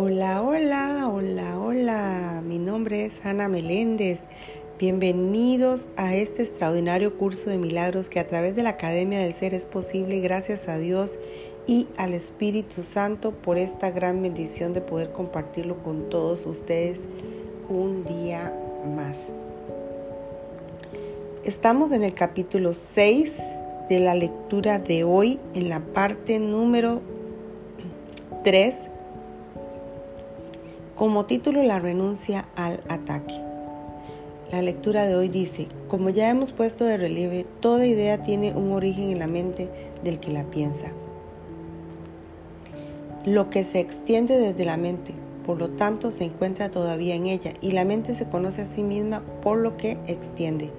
Hola, hola, hola, hola. Mi nombre es Ana Meléndez. Bienvenidos a este extraordinario curso de milagros que a través de la Academia del Ser es posible gracias a Dios y al Espíritu Santo por esta gran bendición de poder compartirlo con todos ustedes un día más. Estamos en el capítulo 6 de la lectura de hoy en la parte número 3 como título la renuncia al ataque. La lectura de hoy dice, como ya hemos puesto de relieve, toda idea tiene un origen en la mente del que la piensa. Lo que se extiende desde la mente, por lo tanto, se encuentra todavía en ella y la mente se conoce a sí misma por lo que extiende.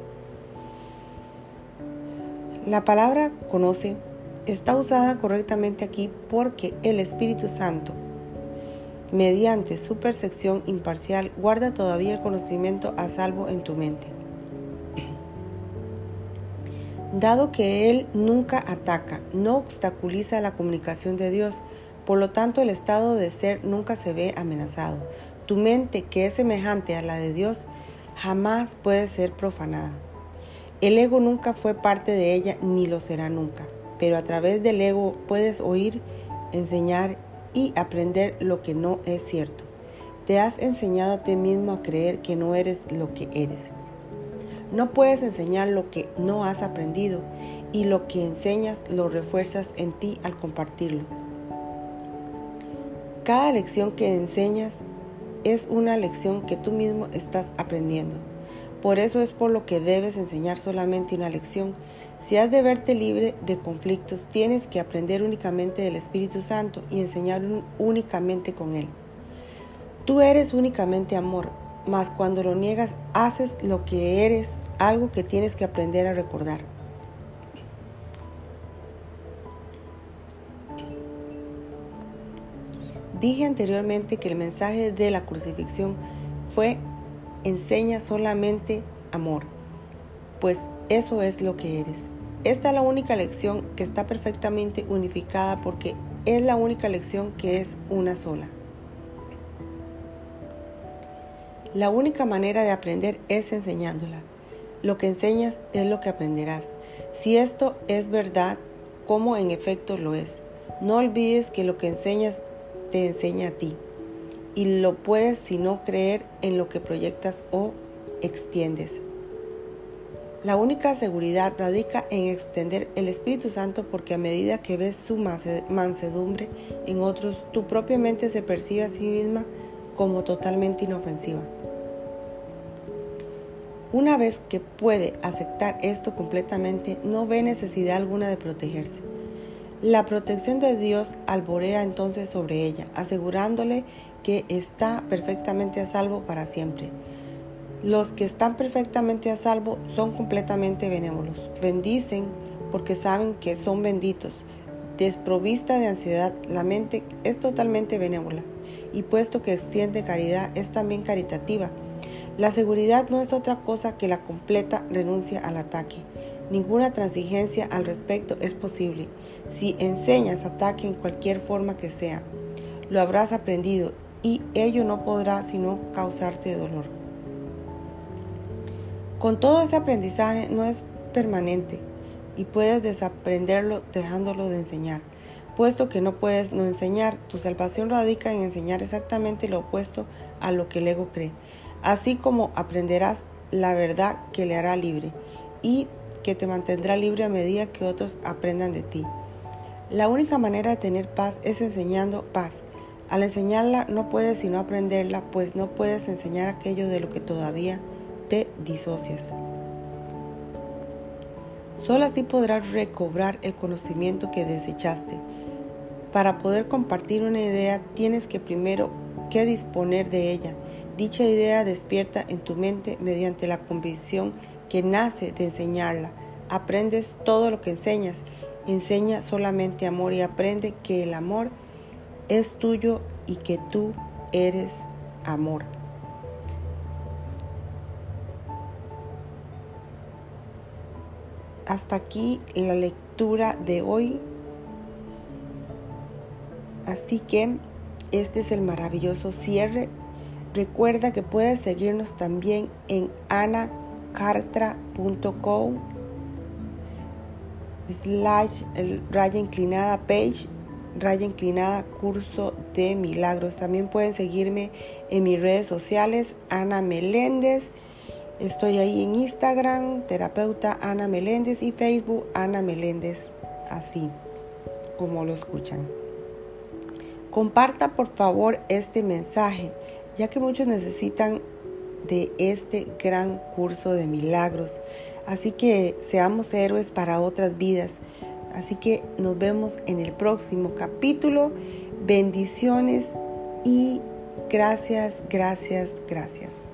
La palabra conoce está usada correctamente aquí porque el Espíritu Santo mediante su percepción imparcial, guarda todavía el conocimiento a salvo en tu mente. Dado que Él nunca ataca, no obstaculiza la comunicación de Dios, por lo tanto el estado de ser nunca se ve amenazado. Tu mente, que es semejante a la de Dios, jamás puede ser profanada. El ego nunca fue parte de ella ni lo será nunca, pero a través del ego puedes oír, enseñar y aprender lo que no es cierto. Te has enseñado a ti mismo a creer que no eres lo que eres. No puedes enseñar lo que no has aprendido y lo que enseñas lo refuerzas en ti al compartirlo. Cada lección que enseñas es una lección que tú mismo estás aprendiendo. Por eso es por lo que debes enseñar solamente una lección, si has de verte libre de conflictos, tienes que aprender únicamente del Espíritu Santo y enseñar únicamente con Él. Tú eres únicamente amor, mas cuando lo niegas haces lo que eres, algo que tienes que aprender a recordar. Dije anteriormente que el mensaje de la crucifixión fue enseña solamente amor, pues eso es lo que eres. Esta es la única lección que está perfectamente unificada porque es la única lección que es una sola. La única manera de aprender es enseñándola. Lo que enseñas es lo que aprenderás. Si esto es verdad, como en efecto lo es. No olvides que lo que enseñas te enseña a ti. Y lo puedes si no creer en lo que proyectas o extiendes. La única seguridad radica en extender el Espíritu Santo porque a medida que ves su mansedumbre en otros, tu propia mente se percibe a sí misma como totalmente inofensiva. Una vez que puede aceptar esto completamente, no ve necesidad alguna de protegerse. La protección de Dios alborea entonces sobre ella, asegurándole que está perfectamente a salvo para siempre. Los que están perfectamente a salvo son completamente benévolos. Bendicen porque saben que son benditos. Desprovista de ansiedad, la mente es totalmente benévola y puesto que extiende caridad es también caritativa. La seguridad no es otra cosa que la completa renuncia al ataque. Ninguna transigencia al respecto es posible. Si enseñas ataque en cualquier forma que sea, lo habrás aprendido y ello no podrá sino causarte dolor. Con todo ese aprendizaje no es permanente y puedes desaprenderlo dejándolo de enseñar. Puesto que no puedes no enseñar, tu salvación radica en enseñar exactamente lo opuesto a lo que el ego cree, así como aprenderás la verdad que le hará libre y que te mantendrá libre a medida que otros aprendan de ti. La única manera de tener paz es enseñando paz. Al enseñarla no puedes sino aprenderla, pues no puedes enseñar aquello de lo que todavía te disocias. Solo así podrás recobrar el conocimiento que desechaste. Para poder compartir una idea tienes que primero que disponer de ella. Dicha idea despierta en tu mente mediante la convicción que nace de enseñarla. Aprendes todo lo que enseñas. Enseña solamente amor y aprende que el amor es tuyo y que tú eres amor. Hasta aquí la lectura de hoy. Así que Este es el maravilloso cierre. Recuerda que puedes seguirnos también en anacartra.com slash raya inclinada page raya inclinada curso de milagros. También pueden seguirme en mis redes sociales, Ana Meléndez. Estoy ahí en Instagram, terapeuta Ana Meléndez y Facebook Ana Meléndez, así como lo escuchan. Comparta por favor este mensaje, ya que muchos necesitan de este gran curso de milagros. Así que seamos héroes para otras vidas. Así que nos vemos en el próximo capítulo. Bendiciones y gracias, gracias, gracias.